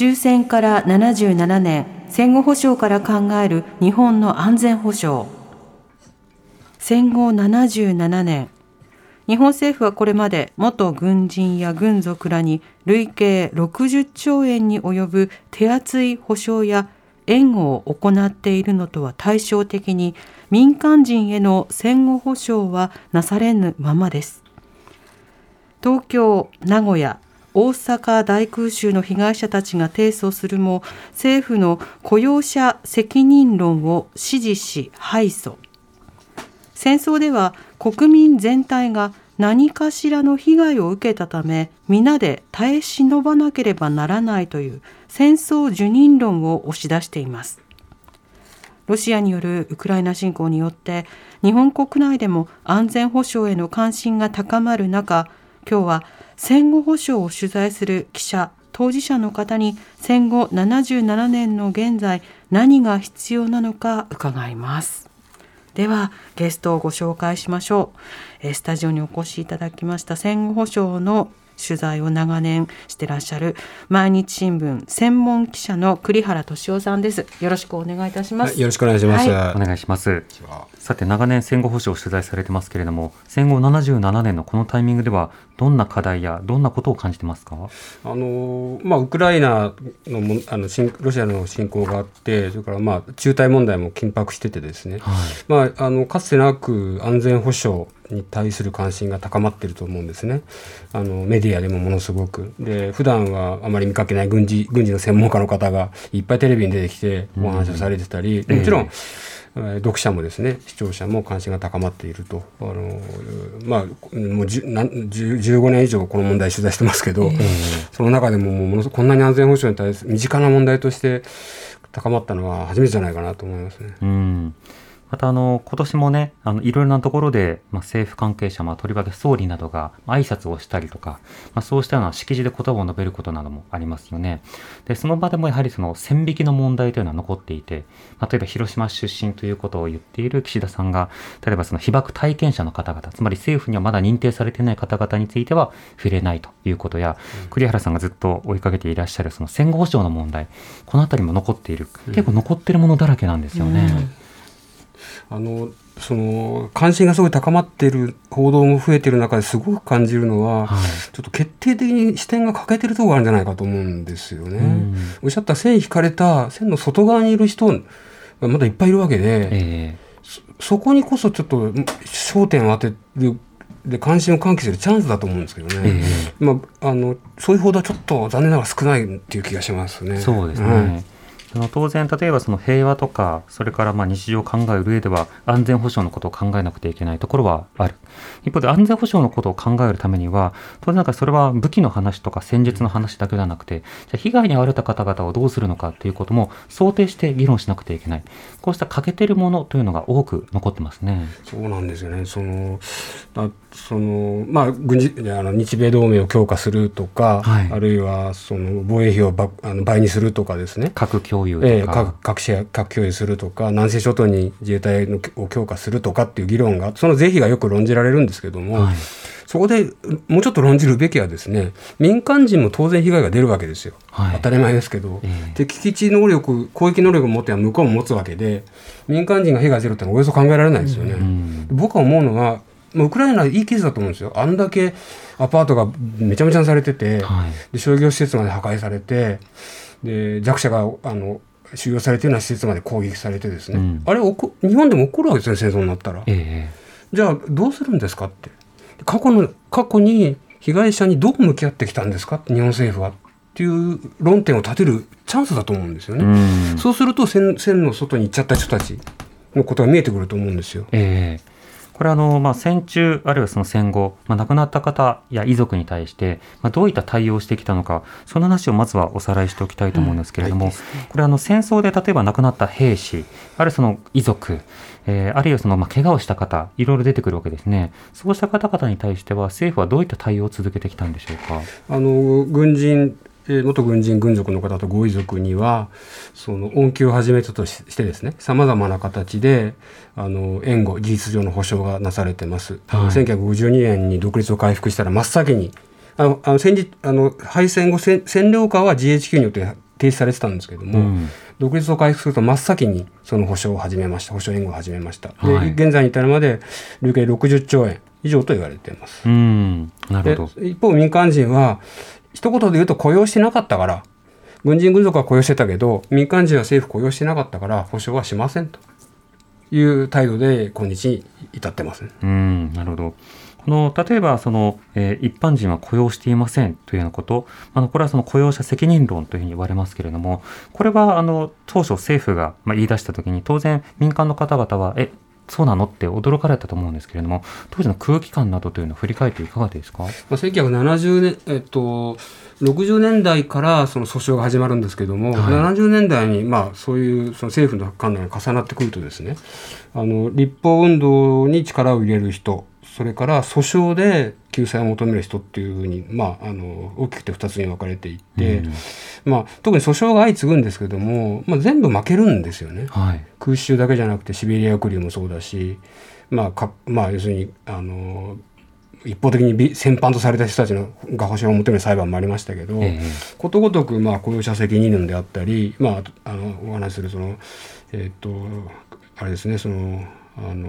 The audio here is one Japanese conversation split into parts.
終戦から77年戦後保障から考える日本の安全保障。戦後77年日本政府はこれまで元軍人や軍属らに累計60兆円に及ぶ手厚い保障や援護を行っているのとは対照的に民間人への戦後保障はなされぬままです。東京名古屋大阪大空襲の被害者たちが提訴するも政府の雇用者責任論を支持し敗訴。戦争では国民全体が何かしらの被害を受けたため皆で耐え忍ばなければならないという戦争受任論を押し出しています。ロシアによるウクライナ侵攻によって日本国内でも安全保障への関心が高まる中今日は戦後保障を取材する記者当事者の方に戦後77年の現在何が必要なのか伺います。ではゲストをご紹介しましょう。えスタジオにお越しいただきました戦後保障の取材を長年してらっしゃる毎日新聞専門記者の栗原俊夫さんです。よろしくお願いいたします、よろしくお願いします。はお願いします。さて長年戦後保障を取材されてますけれども戦後77年のこのタイミングではどんな課題やどんなことを感じてますか？あのまあウクライナのもあの侵ロシアの侵攻があって、それからまあ中台問題も緊迫しててですね。まああのかつてなく安全保障に対する関心が高まっていると思うんですね。あのメディアでもものすごくで普段はあまり見かけない軍事軍事の専門家の方がいっぱいテレビに出てきてお話をされてたり、もちろん。えー読者もですね視聴者も関心が高まっているとあのまあもうじゅなん10 15年以上この問題取材してますけど、その中でももうものすごくこんなに安全保障に対する身近な問題として高まったのは初めてじゃないかなと思いますね。うんまたあの今年もねあのいろいろなところで、まあ、政府関係者、まあ、とりわけ総理などがまあ挨拶をしたりとか、まあ、そうしたような式辞で言葉を述べることなどもありますよね。でその場でもやはりその線引きの問題というのは残っていて、まあ、例えば広島出身ということを言っている岸田さんが例えばその被爆体験者の方々つまり政府にはまだ認定されていない方々については触れないということや、栗原さんがずっと追いかけていらっしゃるその戦後保障の問題この辺りも残っている結構残っているものだらけなんですよね。あのその関心がすごい高まっている報道も増えている中ですごく感じるのは、はいちょっと決定的に視点が欠けてるところがあるんじゃないかと思うんですよね。んおっしゃった線引かれた線の外側にいる人がまだいっぱいいるわけで、えそこにこそちょっと焦点を当てるで関心を喚起するチャンスだと思うんですけどね、まあ、あのそういう報道はちょっと残念ながら少ないっていう気がしますね。そうですね。はいその当然例えばその平和とかそれからまあ日常を考える上では安全保障のことを考えなくてはいけないところはある。一方で安全保障のことを考えるためには当然なんかそれは武器の話とか戦術の話だけではなくてじゃあ被害に遭われた方々をどうするのかということも想定して議論しなくてはいけないこうした欠けてるものというのが多く残ってますね。そうなんですよね。その、あその、まあ、軍事、あの、日米同盟を強化するとか、はいあるいは、その、防衛費をばあの倍にするとかですね。核共有とか、ええ核核シェア核共有するとか南西諸島に自衛隊のを強化するとかっていう議論がその是非がよく論じられるんですけども、はい。そこでもうちょっと論じるべきはですね民間人も当然被害が出るわけですよ、はい。当たり前ですけど、ええ。敵基地能力攻撃能力を持っては向こうも持つわけで民間人が被害が出るってのはおよそ考えられないですよね。ん。僕は思うのはまあウクライナはいいケースだと思うんですよ。あんだけアパートがめちゃめちゃにされてて、はい。で商業施設まで破壊されてで弱者があの収容されているような施設まで攻撃されてですね、うん。あれ日本でも起こるわけですね戦争になったら。えじゃあどうするんですかって。過去の過去に被害者にどう向き合ってきたんですか？って日本政府はっていう論点を立てるチャンスだと思うんですよえね。うん。そうすると線線の外に行っちゃった人たちのことが見えてくると思うんですよ。ええ。これあの、まあ、戦中あるいはその戦後、まあ、亡くなった方や遺族に対して、まあ、どういった対応をしてきたのかその話をまずはおさらいしておきたいと思うんですけれども、うんはい。ね、これあの戦争で例えば亡くなった兵士あるいはその遺族えー、あるいはその、まあ、怪我をした方、いろいろ出てくるわけですね。そうした方々に対しては、政府はどういった対応を続けてきたんでしょうか？あの軍人元軍人軍属の方とご遺族にはその恩給をはじめとしてですねさまざまな形であの援護事実上の保障がなされてます。はい、1952年に独立を回復したら真っ先にあのあの戦時あの敗戦後占領下は GHQ によって停止されてたんですけども、うん、独立を回復すると真っ先にその保障を始めました。保障援護を始めました、はい、で現在に至るまで累計60兆円以上と言われています。うん。なるほど。一方民間人は一言で言うと雇用してなかったから、軍人軍属は雇用してたけど、民間人は政府雇用してなかったから、保証はしませんという態度で今日に至ってます、ね、うん。なるほど。この例えばその、えー、一般人は雇用していませんというようなこと。あのこれはその雇用者責任論というふうに言われますけれどもこれはあの当初政府が、まあ、言い出した時に当然民間の方々はえそうなのって驚かれたと思うんですけれども当時の空気感などというのを振り返っていかがですか、まあ、1970年、えっと、60年代からその訴訟が始まるんですけれども、はい、70年代にまあそういうその政府の判断が重なってくるとですねあの立法運動に力を入れる人それから訴訟で救済を求める人っていうふうに、まあ、あの大きくて2つに分かれていって、うん、まあ、特に訴訟が相次ぐんですけども、まあ、全部負けるんですよね、はい、空襲だけじゃなくてシベリア抑留もそうだし、まあかまあ、要するにあの一方的に戦犯とされた人たちのが保証を求める裁判もありましたけど、えー、ことごとくまあ雇用者責任論であったり、まあ、あのお話しするそのえっ、ー、とあれですねそのあの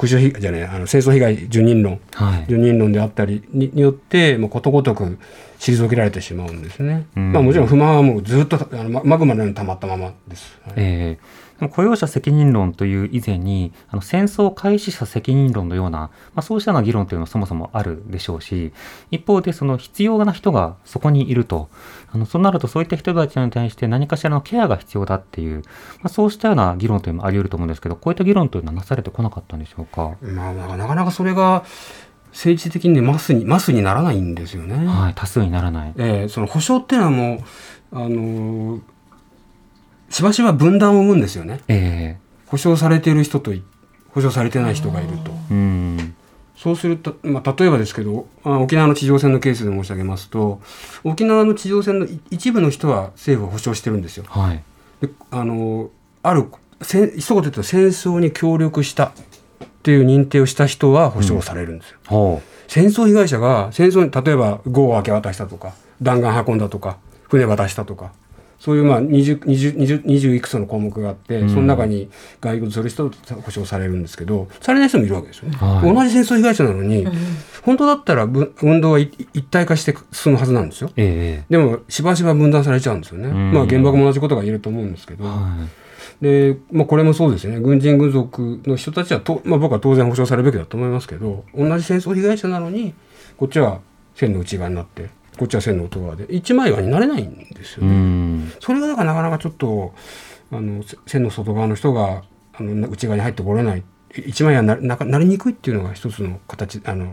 空襲被害じゃねあの戦争被害受任論、はい、受任論であったりによってもうことごとく退けられてしまうんですね。まあ、もちろん不満はもうずっとあのマグマのように溜まったままです。はい、えー雇用者責任論という以前に、あの戦争開始者責任論のような、まあ、そうしたような議論というのはそもそもあるでしょうし、一方でその必要な人がそこにいると、あのそうなるとそういった人たちに対して何かしらのケアが必要だっていう、まあ、そうしたような議論というのもあり得ると思うんですけど、こういった議論というのはなされてこなかったんでしょうか？まあ、なかなかそれが政治的にマスにマスにならないんですよね。はい、多数にならない。えー、その保障っていうのはもうあのー、しばしば分断を生むんですよね。えー保証されている人と保証されてない人がいると。うんそうすると、まあ、例えばですけど沖縄の地上戦のケースで申し上げますと沖縄の地上戦の一部の人は政府は保証してるんですよ。はい、であのあるせ一言で言うと戦争に協力したっていう認定をした人は保証されるんですよ。うん、戦争被害者が戦争に例えば壕を明け渡したとか弾丸運んだとか船渡したとかそういうまあ 20, 20, 20, 20いくつの項目があって、その中に外国する人保証されるんですけど、されない人もいるわけですよね。はい、同じ戦争被害者なのに、本当だったら運動は一体化して進むはずなんですよ。えー、でも、しばしば分断されちゃうんですよね。まあ、原爆も同じことが言えると思うんですけど。で、まあ、これもそうですよね。軍人軍属の人たちはと、まあ、僕は当然保障されるべきだと思いますけど、同じ戦争被害者なのに、こっちは線の内側になって、こっちは線の外側で一枚岩になれないんですよね。それがだからなかなかちょっとあの線の外側の人があの内側に入ってこれない一枚岩にななりにくいっていうのが一つの形あの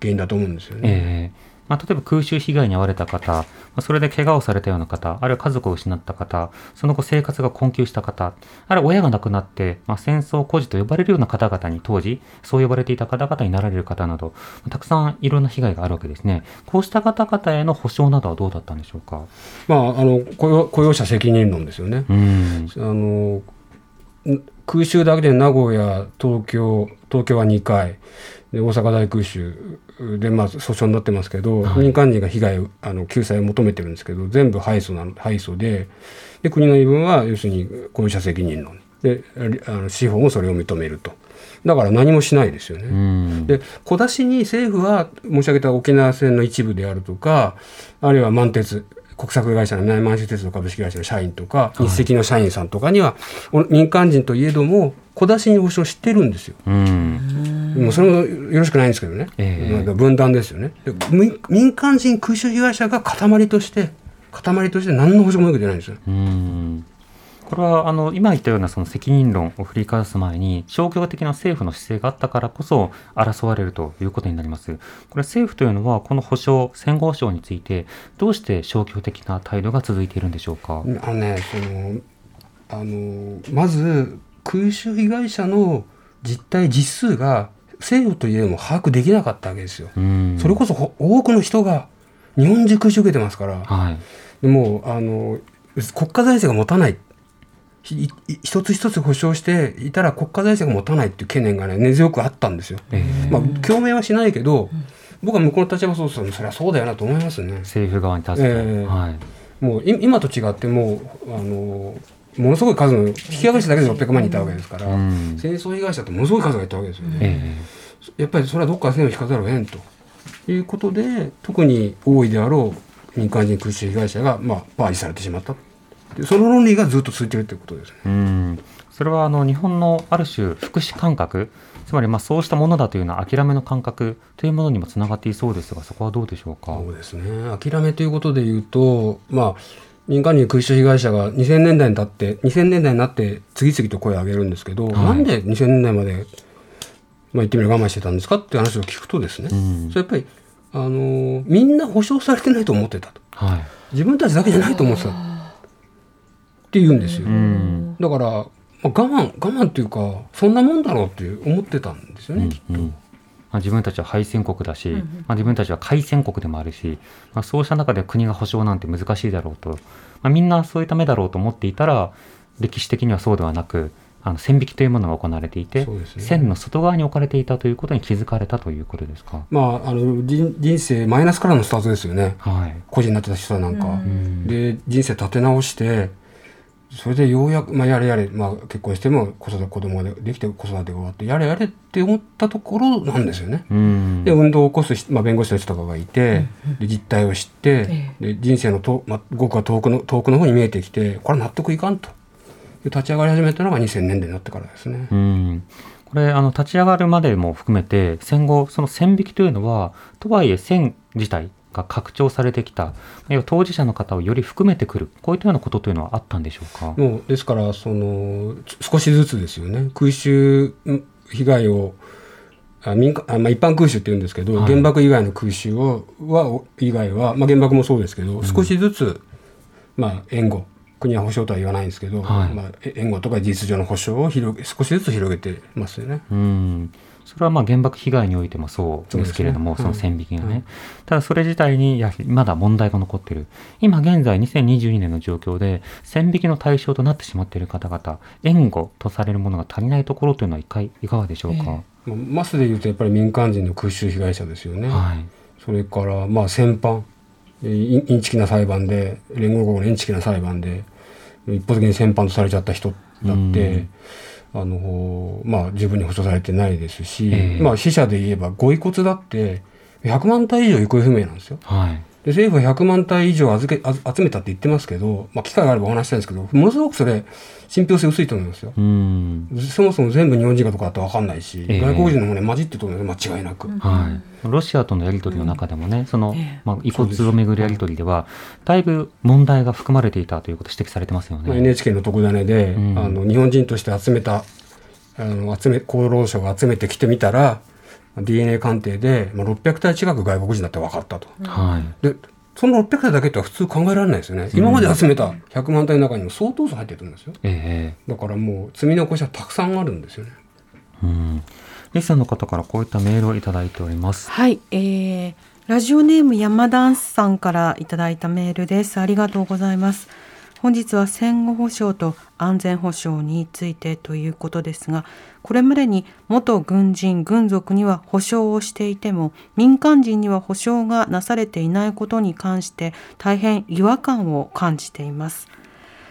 原因だと思うんですよね。えーまあ、例えば空襲被害に遭われた方、まあ、それで怪我をされたような方、あるいは家族を失った方、その後生活が困窮した方、あるいは親が亡くなって、まあ、戦争孤児と呼ばれるような方々に当時、そう呼ばれていた方々になられる方など、たくさんいろんな被害があるわけですね。こうした方々への補償などはどうだったんでしょうか？まあ、あの雇用雇用者責任論ですよね。うんあの空襲だけで名古屋、東京、東京は2回、で大阪大空襲で、まあ、訴訟になってますけど、はい、民間人が被害あの救済を求めてるんですけど全部敗訴な敗訴でで国の言い分は要するに雇用者責任論であの司法もそれを認めると。だから何もしないですよね。で小出しに政府は申し上げた沖縄戦の一部であるとかあるいは満鉄国策会社の南満州鉄道株式会社の社員とか、日赤の社員さんとかには、民間人といえども、小出しに保証してるんですよ。うん、もうそれもよろしくないんですけどね、えー、分断ですよね。民間人空襲被害者が塊として、塊として何の保証も受けてないんですよ。うんこれはあの今言ったようなその責任論を振り返す前に消極的な政府の姿勢があったからこそ争われるということになります。これ政府というのはこの保障戦後保障についてどうして消極的な態度が続いているんでしょうか？あのねそのあのまず空襲被害者の実態実数が政府といえども把握できなかったわけですよ。それこそ多くの人が日本中空襲受けてますから、はい、でもあの国家財政が持たない一つ一つ保障していたら国家財政が持たないっていう懸念がね根強くあったんですよ。えー、まあ共鳴はしないけど、僕は向こうの立場そうするそれはそうだよなと思いますね。政府側に立つと、えー、はい、もう今と違ってもうあのものすごい数の引き上げ者だけで600万人いたわけですから、うん、戦争被害者ってものすごい数がいたわけですよね。えー、やっぱりそれはどっか線を引かざるを得んと。いうことで特に多いであろう民間人空襲被害者が、まあ、バージされてしまったその論理がずっと続いているということですね。うん。それはあの日本のある種福祉感覚つまりまあそうしたものだというような諦めの感覚というものにもつながっていそうですがそこはどうでしょうか？そうですね。諦めということでいうとまあ民間人空襲被害者が2000年代になって2000年代になって次々と声を上げるんですけど、はい、なんで2000年代まで、まあ、言ってみれば我慢してたんですかって話を聞くとですね、うん、それやっぱりあのー、みんな保障されてないと思ってたと、はい、自分たちだけじゃないと思ってたって言うんですよ、うん、だから、まあ、我慢我慢っていうかそんなもんだろうって思ってたんですよね、うん、きっと。まあ、自分たちは敗戦国だし、まあ、自分たちは開戦国でもあるし、まあ、そうした中で国が保障なんて難しいだろうと、まあ、みんなそういった目だろうと思っていたら歴史的にはそうではなくあの線引きというものが行われていて、ね、線の外側に置かれていたということに気づかれたということですか、まあ、あの人人生マイナスからのスタートですよね、はい、個人になってた人なんか。で人生立て直してそれでようやく、まあ、やれやれ、まあ、結婚しても子育て子供ができて子育てが終わってやれやれって思ったところなんですよね。で運動を起こす、まあ、弁護士の人とかがいて、で実態を知って、で人生のと、まあ、ごくは遠くの遠くの方に見えてきてこれ納得いかんと。立ち上がり始めたのが2000年代になってからですね。うん。これあの立ち上がるまでも含めて戦後その線引きというのはとはいえ線自体が拡張されてきた。要は当事者の方をより含めてくる。こういったようなことというのはあったんでしょうか？もうですからその少しずつですよね。空襲被害をあ民間あ、まあ、一般空襲って言うんですけど、はい、原爆以外の空襲をは以外は、まあ、原爆もそうですけど、うん、少しずつ、まあ、援護。国は保障とは言わないんですけど、はい、まあ、援護とか事実上の保障を広げ少しずつ広げてますよね。うんそれはまあ原爆被害においてもそうですけれども、そ、ね,、の線引きがね、うん、ただそれ自体にやはりまだ問題が残っている。今現在2022年の状況で線引きの対象となってしまっている方々、援護とされるものが足りないところというのはいかいかがでしょうか？えー、マスでいうとやっぱり民間人の空襲被害者ですよね。はい、それからまあ戦犯、インチキな裁判で連合国のインチキな裁判で一方的に戦犯とされちゃった人だって。あのまあ、十分に保障されてないですし、えー、まあ、死者で言えばご遺骨だって100万体以上行方不明なんですよ。はい、で政府は100万体以上預け集めたって言ってますけど、まあ、機会があればお話したいんですけどものすごくそれ信憑性薄いと思いますよ。そもそも全部日本人かとかって分かんないし、えー、外国人の骨混じってると思います。間違いなく。はい、ロシアとのやり取りの中でもね、その、まあ、遺骨をめぐるやり取りではだいぶ問題が含まれていたということ指摘されてますよね。NHK の特ダネで、うん、あの日本人として集めたあの集め厚労省が集めてきてみたら DNA 鑑定で、まあ、600体近く外国人だって分かったと。はい、でその600体だけっては普通考えられないですよね、今まで集めた100万体の中にも相当数入ってるんですよ、えー、だからもう積み残しはたくさんあるんですよね。うんリスナーの方からこういったメールをいただいております。はい、えー、ラジオネーム山ダンスさんからいただいたメールです。ありがとうございます。本日は戦後保障と安全保障についてということですがこれまでに元軍人軍属には保障をしていても民間人には保障がなされていないことに関して大変違和感を感じています。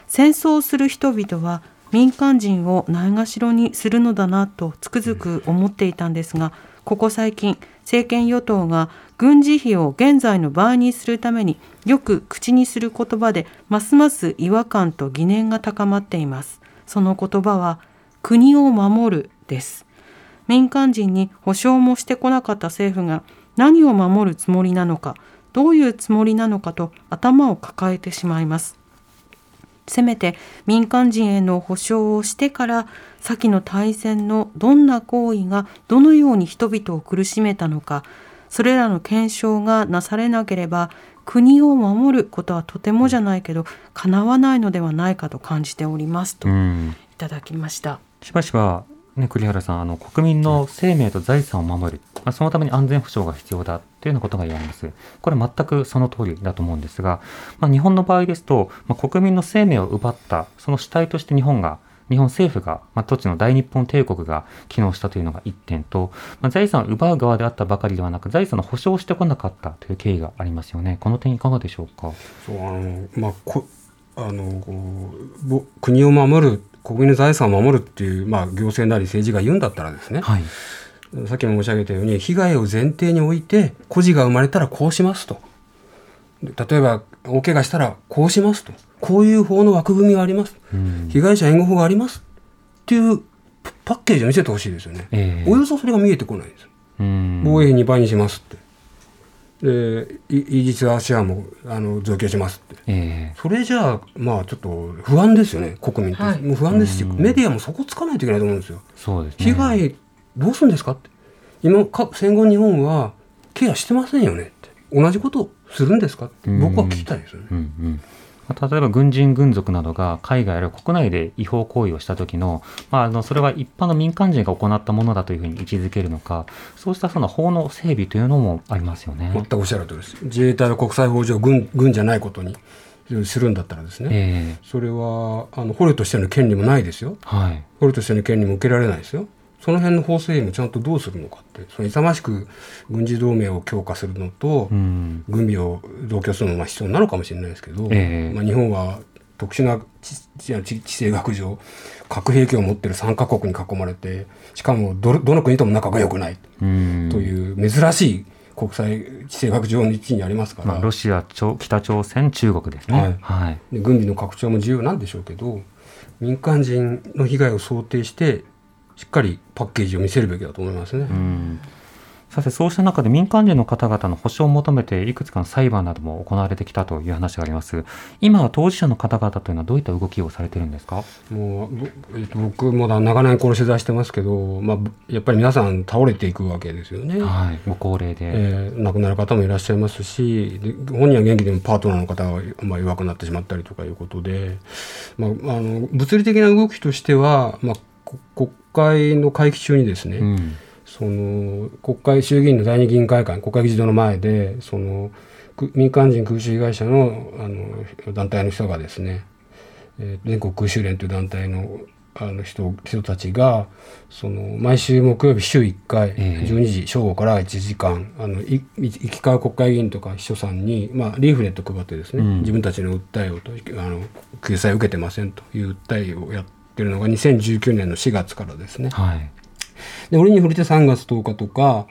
戦争する人々は民間人をないがしろにするのだなとつくづく思っていたんですがここ最近政権与党が軍事費を現在の倍にするためによく口にする言葉でますます違和感と疑念が高まっています。その言葉は国を守るです。民間人に保障もしてこなかった政府が何を守るつもりなのかどういうつもりなのかと頭を抱えてしまいます。せめて民間人への保障をしてから先の大戦のどんな行為がどのように人々を苦しめたのかそれらの検証がなされなければ国を守ることはとてもじゃないけど叶わないのではないかと感じておりますといただきました。しばしばね、栗原さんあの国民の生命と財産を守る、まあ、そのために安全保障が必要だというようなことが言われます。これ全くその通りだと思うんですが、まあ、日本の場合ですと、まあ、国民の生命を奪ったその主体として日本が日本政府が、まあ、土地の大日本帝国が機能したというのが1点と、まあ、財産を奪う側であったばかりではなく、財産の保障をしてこなかったという経緯がありますよね。この点いかがでしょうか？そうあのまあこあの国を守る国民の財産を守るっていう、まあ、行政なり政治が言うんだったらですね、はい、さっきも申し上げたように被害を前提に置いて孤児が生まれたらこうしますと例えば大怪我したらこうしますと。こういう法の枠組みがあります、うん、被害者援護法があります。っていうパッケージを見せてほしいですよね、えー、およそそれが見えてこないんです、うん、防衛費2倍にしますって。でイージス・アシアもあの増強しますって、えー、それじゃあまあちょっと不安ですよね。国民と、はい、もう不安ですし、メディアもそこつかないといけないと思うんですよ。そうです、ね、被害どうするんですかって。今か戦後日本はケアしてませんよねって。同じことするんですか？って僕は聞きたいですよね。うんうん例えば軍人軍属などが海外あるいは国内で違法行為をした時の,、まあ、あのそれは一般の民間人が行ったものだというふうに位置づけるのかそうしたその法の整備というのもありますよね。全くおっしゃるとりです。自衛隊は国際法上軍軍じゃないことにするんだったらですね、えー、それはあの捕虜としての権利もないですよ、はい、捕虜としての権利も受けられないですよ。その辺の法整備もちゃんとどうするのかってその勇ましく軍事同盟を強化するのと、うん、軍備を増強するのが必要なのかもしれないですけど、えー、まあ、日本は特殊な地政学上核兵器を持ってる3か国に囲まれてしかもどの国とも仲が良くないと。いう珍しい国際地政学上の位置にありますから、まあ、ロシア北朝鮮中国ですね、はい。はい、で軍備の拡張も重要なんでしょうけど民間人の被害を想定してしっかりパッケージを見せるべきだと思いますね。さてそうした中で民間人の方々の保障を求めていくつかの裁判なども行われてきたという話があります。今は当事者の方々というのはどういった動きをされてるんですか？もう、えっと、僕も長年この取材してますけど、まあやっぱり皆さん倒れていくわけですよね。はい、ご高齢で、えー、亡くなる方もいらっしゃいますし、本人は元気でもパートナーの方がまあ弱くなってしまったりとかいうことで、まああの物理的な動きとしては、まあ国会の会期中にですね、うん、その国会衆議院の第二議員会館国会議事堂の前でその民間人空襲被害者のあの団体の人がですね、えー、全国空襲連という団体のあの人人たちがその毎週木曜日週1回、えー、12時正午から1時間あの行き交う国会議員とか秘書さんに、まあ、リーフレット配ってですね、うん、自分たちの訴えをとあの救済を受けてませんという訴えをやっってるのが2019年の4月からですね。はい、で折に触れて3月10日とか、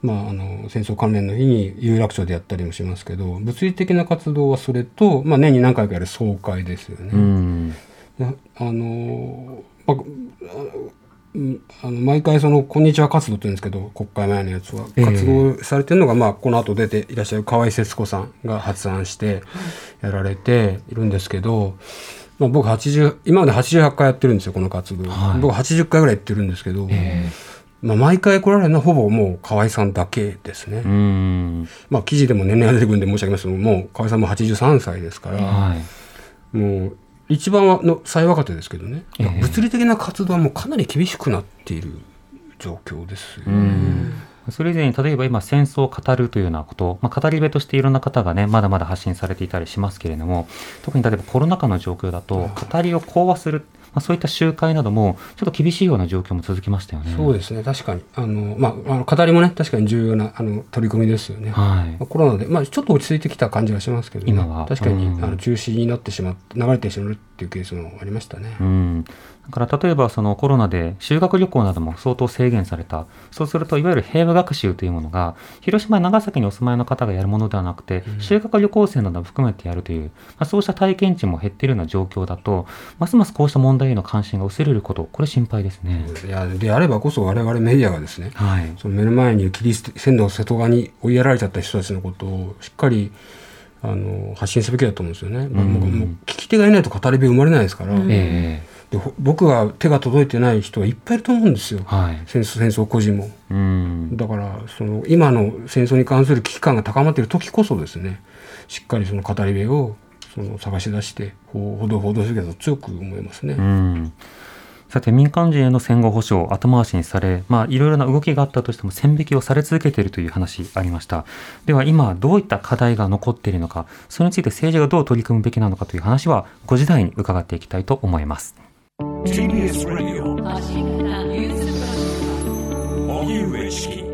まあ、あの戦争関連の日に有楽町でやったりもしますけど物理的な活動はそれと、まあ、年に何回かやる総会ですよね。あのまああの毎回その「こんにちは活動」って言うんですけど国会前のやつは活動されてるのが、まあ、この後出ていらっしゃる河合節子さんが発案してやられているんですけど、まあ、僕80今まで88回やってるんですよこの活動、はい、僕80回ぐらいやってるんですけど、えー、まあ、毎回来られるのはほぼもう河合さんだけですね。まあ記事でも年齢が出てくるんで申し上げますけどもう河合さんも83歳ですから、はい、もう一番の最若手ですけどね、えー、物理的な活動はもうかなり厳しくなっている状況ですよね。それ以前に例えば今戦争を語るというようなこと、まあ、語り部としていろんな方がね、まだまだ発信されていたりしますけれども、特に例えばコロナ禍の状況だと、語りを講話する、まあ、そういった集会なども、ちょっと厳しいような状況も続きましたよね。そうですね、確かに。あの、まあ、あの語りもね、確かに重要なあの取り組みですよね。はい。まあ、コロナで、まあ、ちょっと落ち着いてきた感じはしますけど、ね、今は。確かに、うん、あの中止になってしまって、流れてしまうっていうケースもありましたね。うん。だから例えばそのコロナで修学旅行なども相当制限された。そうするといわゆる平和学習というものが広島や長崎にお住まいの方がやるものではなくて、修学旅行生なども含めてやるという、まあ、そうした体験値も減っているような状況だと、ますますこうした問題への関心が薄れること、これ心配ですね。いやであればこそ我々メディアがですね、はい、その目の前に切り線の瀬戸側に追いやられちゃった人たちのことをしっかりあの発信すべきだと思うんですよね。んもう聞き手がいないと語り部生まれないですから、えでほ僕が手が届いてない人はいっぱいいると思うんですよ。えはい。戦争戦争孤児も。うん。だからその今の戦争に関する危機感が高まっている時こそですねしっかりその語り部をその探し出してほ報道報道すべきだと強く思いますね。うん。さて民間人への戦後保障後回しにされ、まあ、いろいろな動きがあったとしても線引きをされ続けているという話ありましたでは今どういった課題が残っているのかそれについて政治がどう取り組むべきなのかという話は5時台に伺っていきたいと思います TBS ラジオ荻上チキ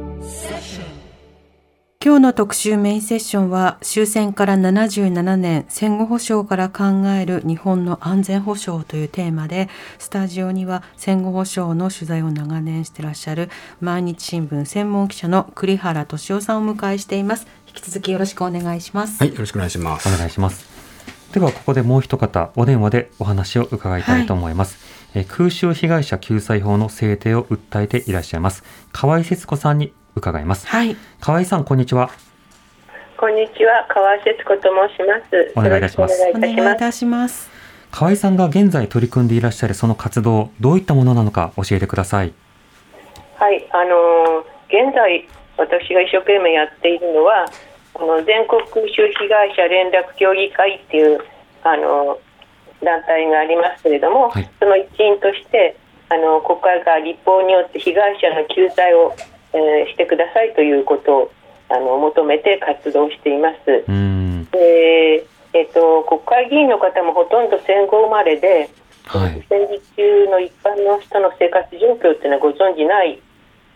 今日の特集メインセッションは終戦から77年戦後保障から考える日本の安全保障というテーマでスタジオには戦後保障の取材を長年していらっしゃる毎日新聞専門記者の栗原敏夫さんをお迎えしています。引き続きよろしくお願いします、はいよろしくお願いします。お願いしますではここでもう一方お電話でお話を伺いたいと思います、えー空襲被害者救済法の制定を訴えていらっしゃいます河合節子さんに伺います。はい。河合さんこんにちは。こんにちは、川井節子と申します。お願いいたします。よろしくお願いいたします。お願いいたします。河合さんが現在取り組んでいらっしゃるその活動どういったものなのか教えてください。はい、あのー現在私が一生懸命やっているのは、この全国空襲被害者連絡協議会っていうあのー団体がありますけれども、はいその一員としてあの国会が立法によって被害者の救済を、えーしてくださいということをあの求めて活動しています。うーんでえっと国会議員の方もほとんど戦後生まれで、はい戦時中の一般の人の生活状況っていうのはご存じない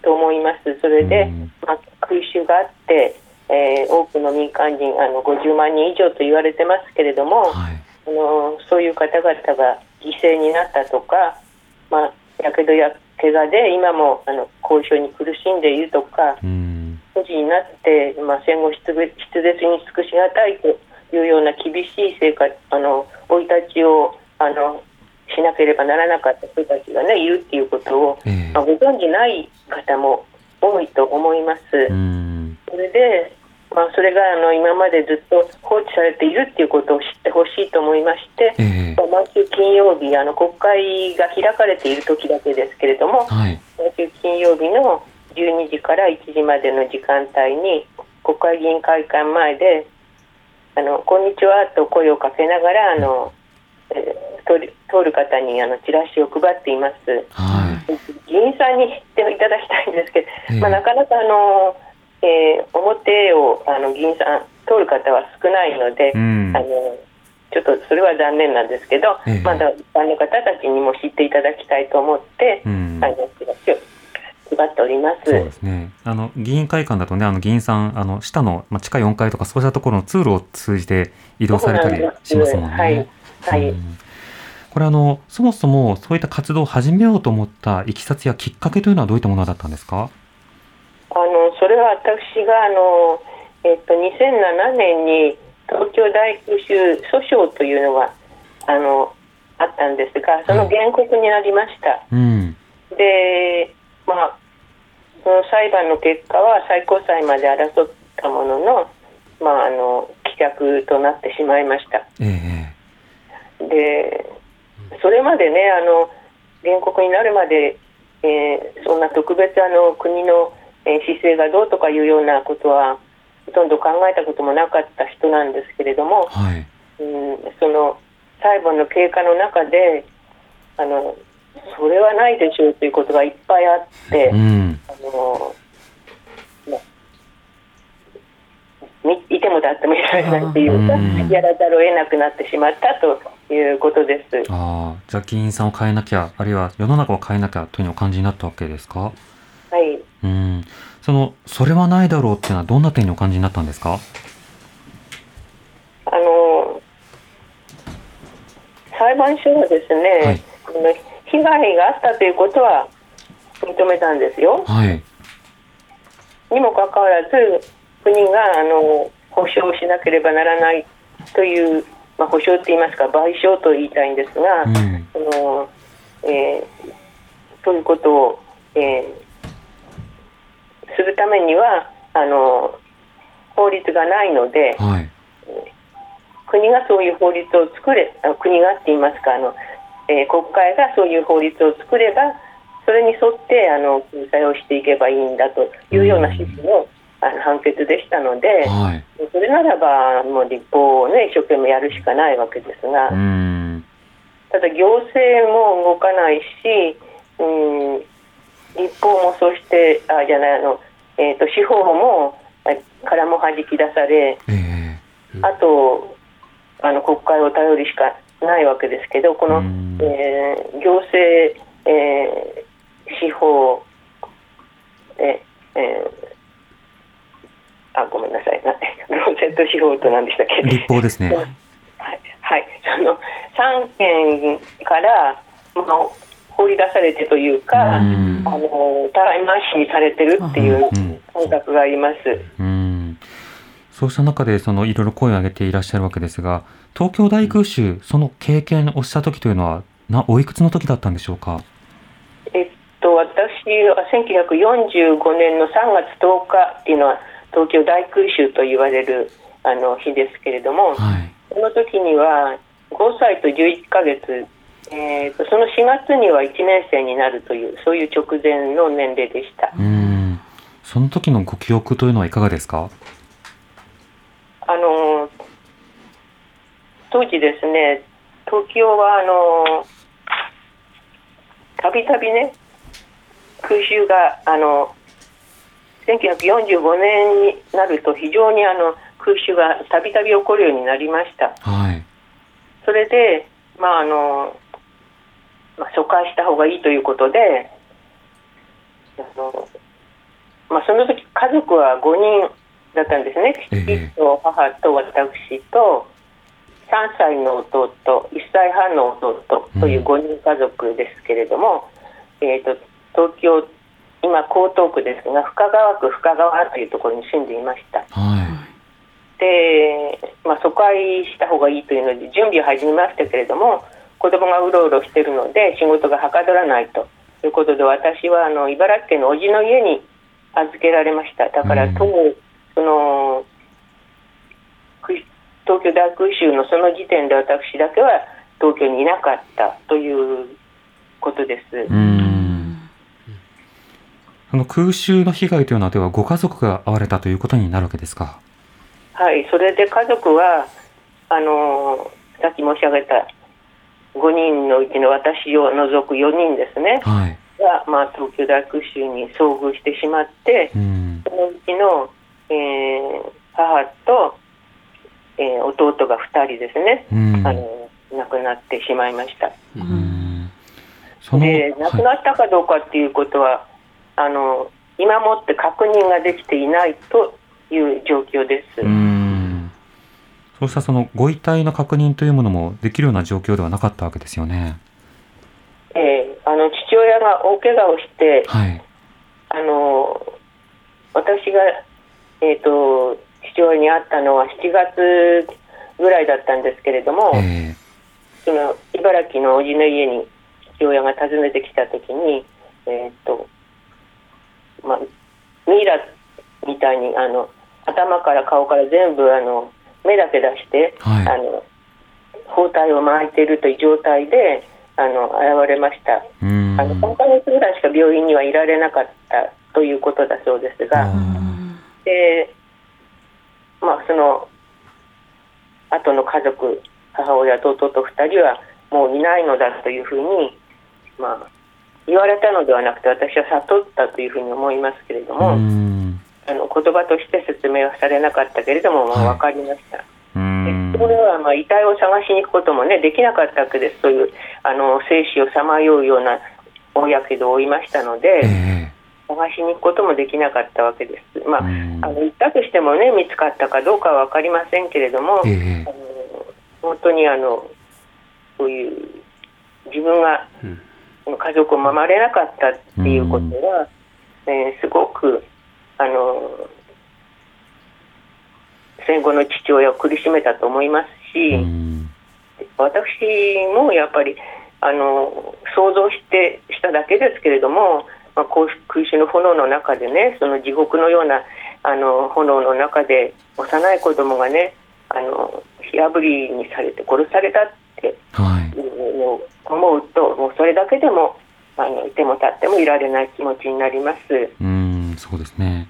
と思います。それでうん、まあ、空襲があって、えー多くの民間人あの50万人以上と言われてますけれども、はい。あのそういう方々が犠牲になったとか、まあ、やけどや怪我で今もあの後遺症に苦しんでいるとか、うーん。孤児になって、まあ、戦後筆筆舌に尽くしがたいというような厳しい生活あの生い立ちをあのしなければならなかった人たちが、ね、いるっていうことを、ええ。まあ、ご存じない方も多いと思います。うーん。それで、まあ、それがあの今までずっと放置されているっていうことを知ってほしいと思いまして、ええ。まあ毎週金曜日あの国会が開かれている時だけですけれども、はい。毎週金曜日の12時から1時までの時間帯に国会議員会館前で「あのこんにちは」と声をかけながらあの、えー通る通る方にあのチラシを配っています。は議員さんに知っていただきたいんですけど、ええ。まあ、なかなかあの、えー表をあの議員さん通る方は少ないので、いうん。あのちょっとそれは残念なんですけど、ええ。まだ一般の方たちにも知っていただきたいと思って、うん。あの配っております。そうですね。あの議員会館だとねあの議員さんあの下の、まあ、地下4階とかそうしたところの通路を通じて移動されたりしますもんね。はい。はい。うん。これあのそもそもそういった活動を始めようと思ったいきさつやきっかけというのはどういったものだったんですか？あのそれは私があの、えっと、2007年に東京大空襲訴訟というのがあのあったんですがその原告になりました。うんでまあその裁判の結果は最高裁まで争ったものの,、まあ、あの棄却となってしまいました。ええでそれまでねあの原告になるまで、えーそんな特別あの国の、えー姿勢がどうとかいうようなことはほとんど考えたこともなかった人なんですけれども、はいうん、その裁判の経過の中であのそれはないでしょうということがいっぱいあって。うんあのいてもだってもいられないというかうんやらざるを得なくなってしまったということです。ああじゃあ議員さんを変えなきゃあるいは世の中を変えなきゃというのをお感じになったわけですか？はいうん。そのそれはないだろうっていうのはどんな点にお感じになったんですか？あの裁判所はですね、はい。被害があったということは認めたんですよ。はい。にもかかわらず国があの保証しなければならないという、まあ、保証といいますか賠償と言いたいんですが、うん。そのえーそういうことを、えーするためにはあの法律がないのではい国がそういう法律を作れあ国がって言いますかあの、えー国会がそういう法律を作ればそれに沿ってあの救済をしていけばいいんだというような趣旨の,、あの判決でしたので、はい。それならばもう立法を、ね、一生懸命やるしかないわけですが。ただ行政も動かないし、うん、立法もそしてあじゃないあの、えー、と司法もあからも弾き出されええ。あとあの国会を頼るしかないわけですけどこの、うん。えー行政、えー司法ええーあごめんなさい。な行政と司法と何でしたっけ？立法ですね。はい、はい、その三件から、まあ、放り出されてというか、うんあのたらい回しにされてるっていううん感覚があります。うん。そうした中で、そのいろいろ声を上げていらっしゃるわけですが、東京大空襲、その経験をした時というのは、な、おいくつの時だったんでしょうか？えっと、私は1945年の3月10日っていうのは東京大空襲と言われるあの日ですけれども、はい。その時には5歳と11ヶ月、えーとその4月には1年生になるというそういう直前の年齢でした。うん。その時のご記憶というのはいかがですか？あの当時ですね東京はあのたびたびね空襲があの1945年になると非常にあの空襲がたびたび起こるようになりましたはい。それでまああの、まあ、疎開した方がいいということであの、まあ、その時家族は5人だったんですね。ええ。父と母と私と3歳の弟1歳半の弟という5人家族ですけれども、えー、と東京今江東区ですが深川区深川というところに住んでいました。はで、まあ、疎開した方がいいというので準備を始めましたけれども子供がうろうろしているので仕事がはかどらないということで私はあの茨城県の叔父の家に預けられましただから、うん当そのく東京大空襲のその時点で私だけは東京にいなかったということです。い。うん。その空襲の被害というのは、ではご家族が遭われたということになるわけですか？はい、それで家族はあのさっき申し上げた5人のうちの私を除く4人ですねはい。が、まあ、東京大空襲に遭遇してしまってうん。そのうちの、えー母と、えー弟が2人ですね、うん。あの亡くなってしまいました。うん。で亡くはいなったかどうかっていうことは、あの今もって確認ができていないという状況です。うん。そうしたそのご遺体の確認というものもできるような状況ではなかったわけですよね。えーあの父親が大怪我をして、はい。あの私が、えー、と父親に会ったのは7月ぐらいだったんですけれども、えその茨城の叔父の家に父親が訪ねてきた時に、えーとまあ、ミイラみたいにあの頭から顔から全部あの目だけ出して、はいあの包帯を巻いているという状態であの現れました。あの3ヶ月ぐらいしか病院にはいられなかったということだそうですが、でまあその後の家族母親と弟2人はもういないのだというふうに、まあ、言われたのではなくて私は悟ったというふうに思いますけれども、うん。あの言葉として説明はされなかったけれども、まあ、はい分かりました。うんで。これはまあ遺体を探しに行くこともねできなかったわけですそういうあの生死をさまようような大やけどを負いましたので、え探しに行くこともできなかったわけです。まあ、うんあの行ったとしてもね見つかったかどうかは分かりませんけれども、ええあの本当にあのそういう自分が家族を守れなかったっていうことは、えーすごくあの戦後の父親を苦しめたと思いますし、うん。私もやっぱりあの想像してしただけですけれども、まあ、こう空襲の炎の中でねその地獄のようなあの炎の中で幼い子供がねあの火あぶりにされて殺されたって思うともうそれだけでもあのいても立ってもいられない気持ちになります。そうですね。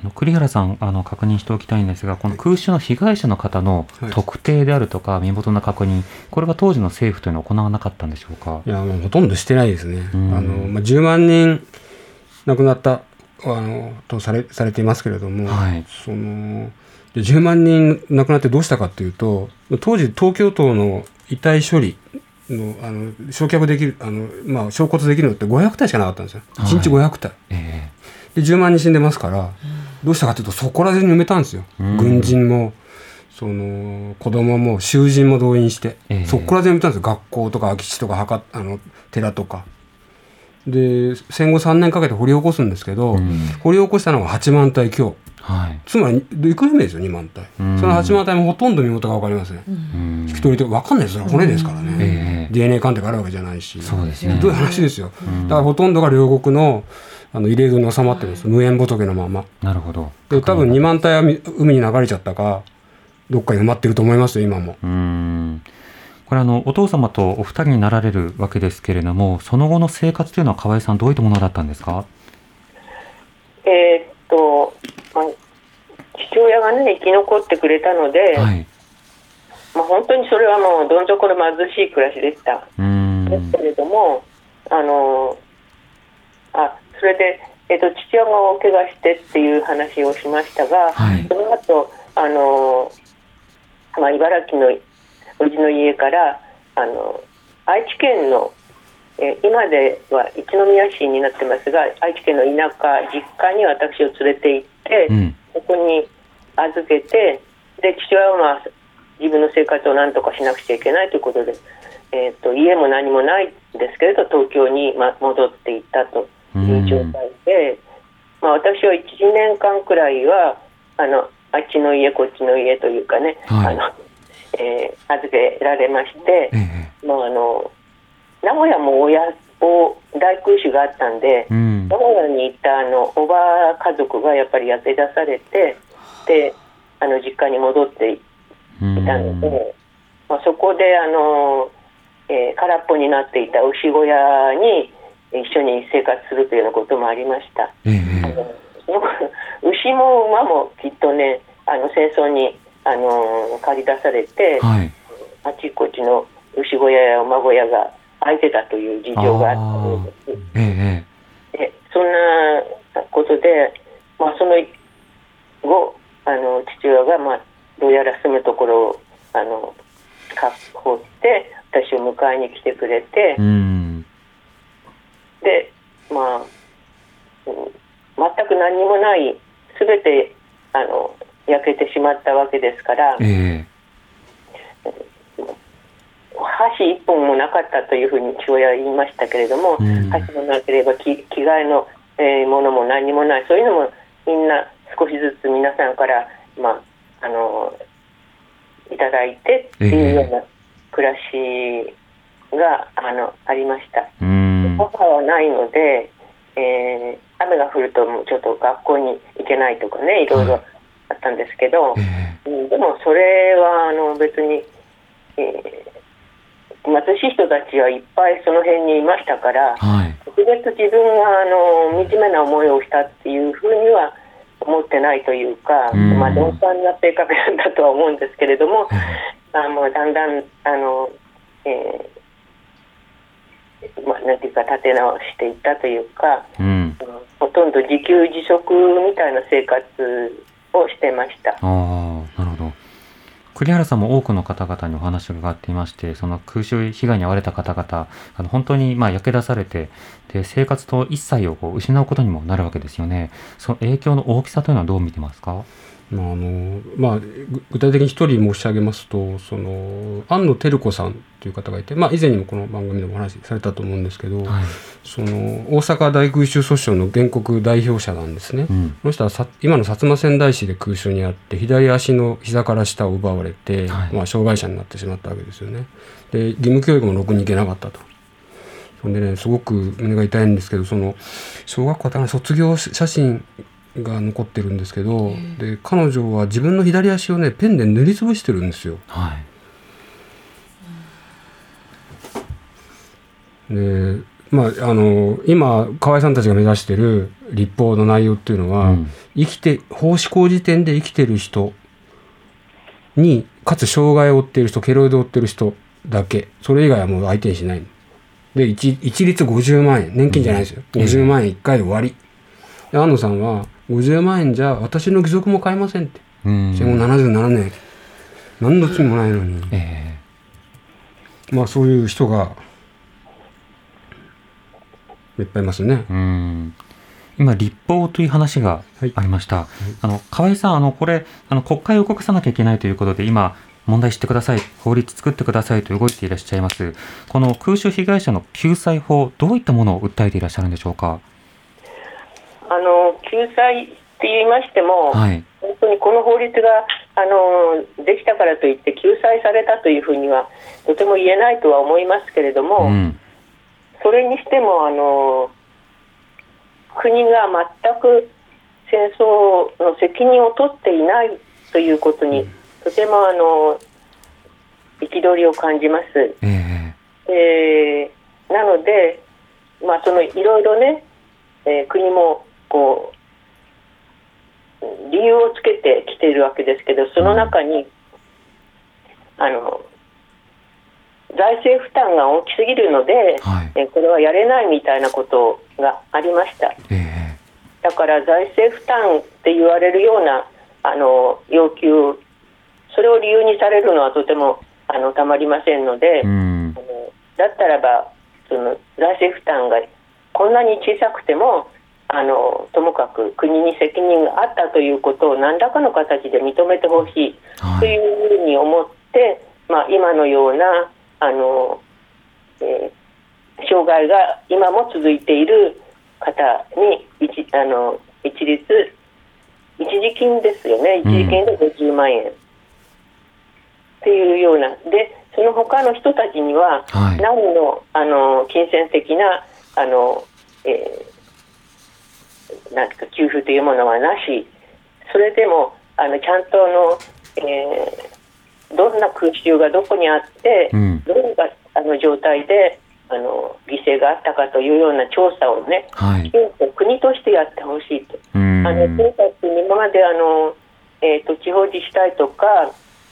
あの栗原さん、あの確認しておきたいんですが、この空襲の被害者の方のはい特定であるとか、身元の確認、これは当時の政府というのは行わなかったんでしょうか？いやもうほとんどしてないですね。あうん。のまあ、10万人亡くなったあのとされされていますけれども、はい。そので10万人亡くなってどうしたかというと当時東京都の遺体処理のあの焼却できるあの、まあ、焼骨できるのって500体しかなかったんですよ。はい。1日500体、えで10万人死んでますから、どうしたかというとそこら辺に埋めたんですよ、うん。軍人もその子供も囚人も動員して、ええ。そこら辺に埋めたんですよ。学校とか空き地とか墓あの寺とか。で戦後3年かけて掘り起こすんですけど、うん。掘り起こしたのが8万体強。えはい。つまり行方不明ですよ2万体、うん。その8万体もほとんど身元が分かりません、うん。引き取り手分かんないですよ。骨ですからね、ええ。DNA 鑑定があるわけじゃないし。そうですね。どういう話ですよ、ん。だからほとんどが両国のあの入れずに収まってるんです無縁仏のままなるほど。で多分2万体はみ海に流れちゃったかどっかに埋まってると思いますよ今もうーん。これあの、お父様とお二人になられるわけですけれども、その後の生活というのは河合さんどういったものだったんですか？えーっと、まあ、父親がね生き残ってくれたので、はい。まあ、本当にそれはもうどん底の貧しい暮らしでした。うーんですけ。れども、あのあそれで、えっと父親が大怪我してっていう話をしましたが、はいその後あの、まあ茨城のうちの家からあの愛知県の、えー今では一宮市になってますが愛知県の田舎実家に私を連れて行って、うん。そこに預けてで父親は、まあ、自分の生活を何とかしなくちゃいけないということで、えー、と家も何もないんですけれど東京に、まあ、戻っていったという状態で、まあ、私は12年間くらいはあのあっちの家こっちの家というかね、はいあのえー預けられましてえ、えまあ、あの名古屋も親を大空襲があったんで。うん名。古屋にいたあのおばあ家族がやっぱり焼け出されてであの実家に戻っていたので、まあ、そこであの、えー空っぽになっていた牛小屋に一緒に生活するというようなこともありました。ええあのその牛も馬もきっとねあの戦争にあの借り出されて、はい。あちこちの牛小屋や馬小屋が空いてたという事情があったようです。ええでそんなことで、まあ、その後あの父親が、まあ、どうやら住むところをあの確保して私を迎えに来てくれて、うん。でまあ、うん全く何にもない全てあの焼けてしまったわけですからえ箸一本もなかったというふうに父親は言いましたけれども、うん箸もなければ着着替えの、えーものも何にもないそういうのもみんな少しずつ皆さんから、まあ、あのいただいてっていうような暮らしがあのありました。えうん。母はないので、えー雨が降るともうちょっと学校に行けないとかねいろいろあったんですけど、えうんでもそれはあの別に、えー貧しい人たちはいっぱいその辺にいましたからえはい。特別自分があの惨めな思いをしたっていうふうには思ってないというか、うん。まあ鈍感な性格なんだとは思うんですけれども、あもうだんだんあの、えーまあ、なんていうか立て直していったというか、うん。うんほとんど自給自足みたいな生活をしてました。ああ、なるほど。栗原さんも多くの方々にお話を伺っていまして、その空襲被害に遭われた方々、あの本当にまあ焼け出されて、で生活と一切をこう失うことにもなるわけですよね。その影響の大きさというのはどう見てますか？まああのまあ、ぐ具体的に一人申し上げますとその安野照子さんという方がいて、まあ、以前にもこの番組でもお話しされたと思うんですけど、はい。その大阪大空襲訴訟の原告代表者なんですね。うん。この人はさ今の薩摩川内市で空襲にあって左足の膝から下を奪われて、はいまあ、障害者になってしまったわけですよね。で義務教育もろくに行けなかったと。そんでねすごく胸が痛いんですけどその小学校だかな卒業写真が残ってるんですけど、で彼女は自分の左足をねペンで塗りつぶしてるんですよ。はい。でまあ、あの今河合さんたちが目指してる立法の内容っていうのは、うん。生きて法施行時点で生きてる人にかつ障害を負っている人ケロイドを負っている人だけ。それ以外はもう相手にしない。で一一律50万円。年金じゃないですよ、50万円1回で終わり。で安野さんは50万円じゃ私の義足も買えませんって。うん。戦後77年。何の罪もないのに。えまあそういう人が。いっぱいいますね。えうん。今立法という話がはい。ありました、あの河合さんあのこれあの国会を動かさなきゃいけないということで今問題してください。法律作ってくださいと動いていらっしゃいます。この空襲被害者の救済法どういったものを訴えていらっしゃるんでしょうか？あの救済って言いましても、はい。本当にこの法律があのできたからといって救済されたというふうにはとても言えないとは思いますけれども、うん。それにしてもあの国が全く戦争の責任を取っていないということに、とてもあの憤りを感じます。ええ。ーなので、まあ、そのいろいろね、えー国もこう理由をつけてきているわけですけどその中に、あの財政負担が大きすぎるので、えはい。えーこれはやれないみたいなことがありました。えだから財政負担って言われるようなあの要求それを理由にされるのはとてもあのたまりませんので、えうん。だったらばその財政負担がこんなに小さくてもあのともかく国に責任があったということを何らかの形で認めてほしいはい。というふうに思って、まあ、今のようなあの、えー障害が今も続いている方に一あの一律一時金ですよね。一時金で50万円、っていうような。でその他の人たちにははい。何のあの金銭的なあの、えーなんか給付というものはなし。それでもあのちゃんとあの、えーどんな空襲がどこにあって、うん。どんなあの状態であの犠牲があったかというような調査をねはい。国としてやってほしいと。うん。あのとにかく今まであの、えー、と地方自治体とか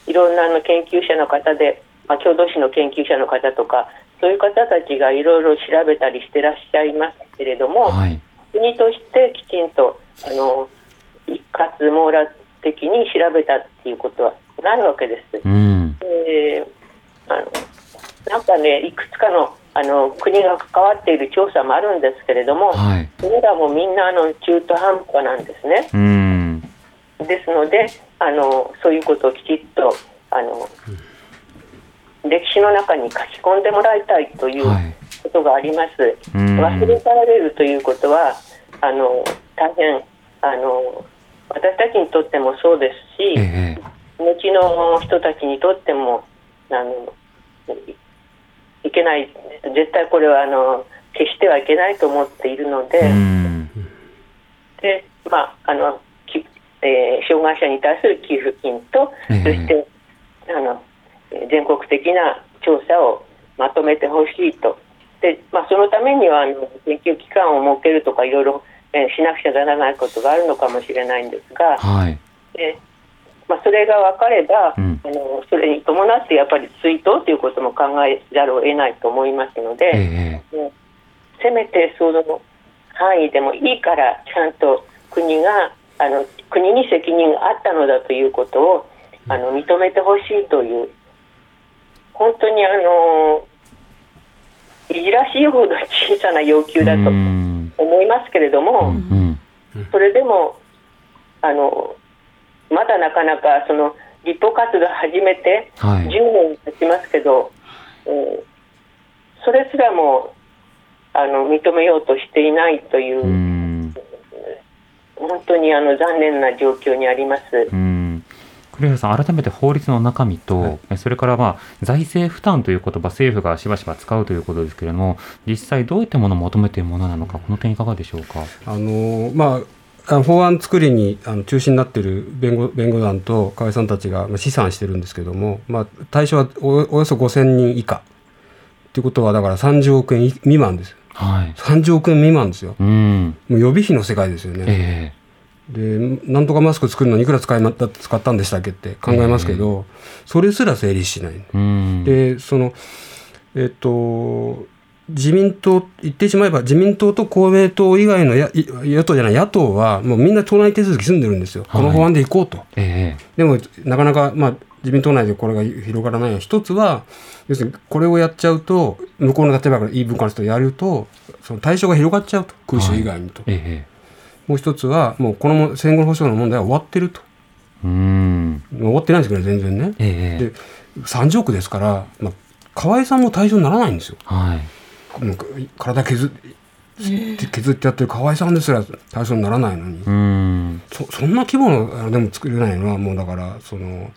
いろんなあの研究者の方で、まあ、郷土史の研究者の方とかそういう方たちがいろいろ調べたりしてらっしゃいますけれども、はい国としてきちんとあの一括網羅的に調べたっていうことはないわけです。うんえーあのなんかねいくつかのあの国が関わっている調査もあるんですけれども、はいそれらもみんなあの中途半端なんですね。うんですのであのそういうことをきちっとあの、歴史の中に書き込んでもらいたいというはいことがあります。うん忘れ去られるということはあの大変あの私たちにとってもそうですし、ええ後の人たちにとってもあのいいけない絶対これはあの決してはいけないと思っているので。うんで、まああのきえー障害者に対する給付金と、ええそしてあのえー全国的な調査をまとめてほしいとで、まあ、そのためにはあの研究機関を設けるとかいろいろ、えーしなくちゃならないことがあるのかもしれないんですが、はいでまあ、それが分かれば、うんあのそれに伴ってやっぱり追悼ということも考えざるを得ないと思いますので。ええねせめてその範囲でもいいからちゃんと国があの国に責任があったのだということをあの認めてほしいという本当にあのいじらしいほど小さな要求だとうん。思いますけれども、うん。それでもあのまだなかなかその立法活動を始めてはい。10年経ちますけど、えーそれすらもあの認めようとしていないという、うん。本当にあの残念な状況にあります。うん栗原さん、改めて法律の中身と、はい。えそれから、まあ、財政負担という言葉、政府がしばしば使うということですけれども、実際どういったものを求めているものなのか、この点いかがでしょうか？あのまあ法案作りにあの中心になっている弁護弁護団と河合さんたちがまあ試算してるんですけども、まあ、対象はおおよそ5000人以下。ということはだから30億円未満です。はい。30億円未満ですよ。うん。もう予備費の世界ですよね、えでなんとかマスク作るのにいくら使いま使ったんでしたっけって考えますけど、それすら成立しない、えうん。でそのえっと自民党言ってしまえば自民党と公明党以外のやい野党じゃない野党はもうみんな党内手続き済んでるんですよ、はい。この法案でいこうと。ええ。でもなかなか、まあ、自民党内でこれが広がらない。のは一つは要するにこれをやっちゃうと向こうの例えば言い分からするとやるとその対象が広がっちゃうと。空襲以外にと、ええもう一つはもうこのも戦後の保障の問題は終わってると。うん。終わってないんですけどね全然ね。ええで30億ですから、まあ、河合さんも対象にならないんですよ。はい。もう体削って削ってやってる河合さんですら対象にならないのに、うん。そそんな規模のでも作れないのはもうだからその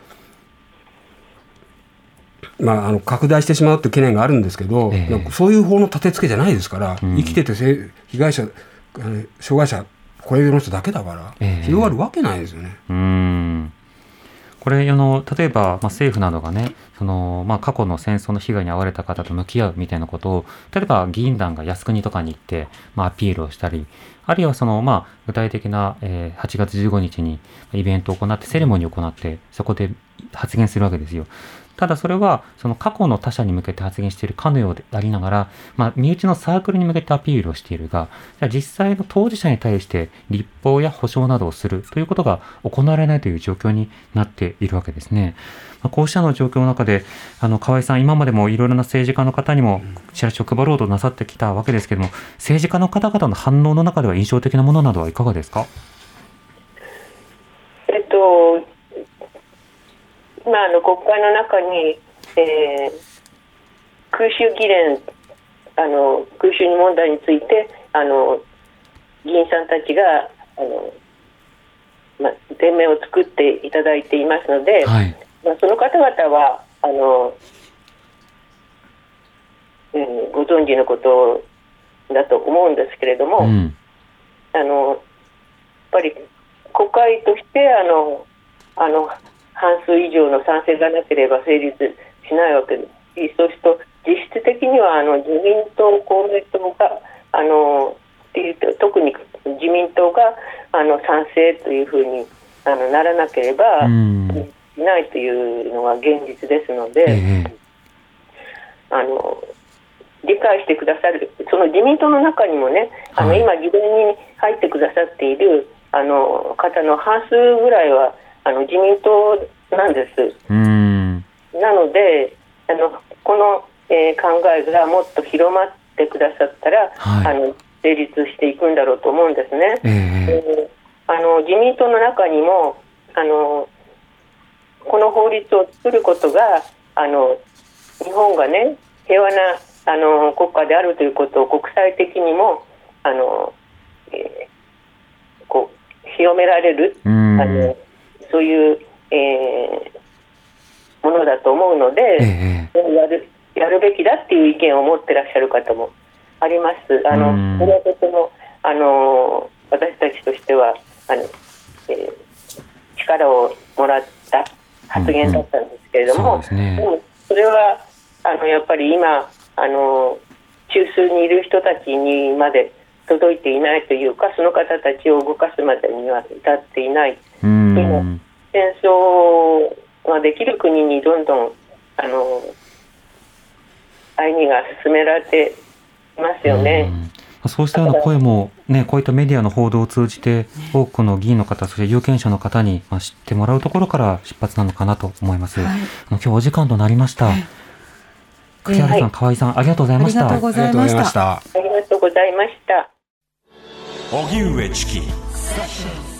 まああの拡大してしまうっていう懸念があるんですけど、ええ。なんかそういう法の立て付けじゃないですから、うん。生きててせ被害者あの障害者これの人だけだから、ええ広がるわけないですよね。うん。これあの例えば、まあ、政府などがねその、まあ、過去の戦争の被害に遭われた方と向き合うみたいなことを例えば議員団が靖国とかに行って、まあ、アピールをしたりあるいはその、まあ、具体的な、えー8月15日にイベントを行ってセレモニーを行ってそこで発言するわけですよ。ただそれはその過去の他者に向けて発言しているかのようでありながら、まあ、身内のサークルに向けてアピールをしているがじゃあ実際の当事者に対して立法や保証などをするということが行われないという状況になっているわけですね。まあ、こうしたの状況の中であの河合さん今までもいろいろな政治家の方にもチラシを配ろうとなさってきたわけですけれども政治家の方々の反応の中では印象的なものなどはいかがですかえっと、今あの国会の中に、えー空襲議連あの空襲問題についてあの議員さんたちがあの、まあ、連盟を作っていただいていますので、はい。まあ、その方々はあの、うん、ご存知のことだと思うんですけれども、うん。あのやっぱり国会としてあのあの半数以上の賛成がなければ成立しないわけですしそうすると実質的にはあの自民党、公明党があのっていうと特に自民党があの賛成というふうにあのならなければ、うん。いないというのが現実ですので。ええあの理解してくださるその自民党の中にもねあの、はい今議連に入ってくださっているあの方の半数ぐらいはあの自民党なんです。うん。なのであのこの、えー考えがもっと広まってくださったら、はいあの成立していくんだろうと思うんですね。えええーあの自民党の中にもあのこの法律を作ることがあの日本がね平和なあの国家であるということを国際的にもあの、えーこう広められる、うん。あのそういう、えーものだと思うので、ええやるやるべきだっていう意見を持ってらっしゃる方もあります。あのうん。これはとてもあの私たちとしてはあの、えー力をもらった発言だったんですけれども、そうですね。でもそれはあのやっぱり今あの中枢にいる人たちにまで届いていないというかその方たちを動かすまでには至っていないうん。戦争ができる国にどんどんあの歩みが進められていますよね。うんそうしたような声も、ね、こういったメディアの報道を通じて、多くの議員の方、そして有権者の方にまあ知ってもらうところから出発なのかなと思います。はいあの今日お時間となりました。栗原さん、はい河合さん、ありがとうございました。ありがとうございました。ありがとうございました。荻上チキ。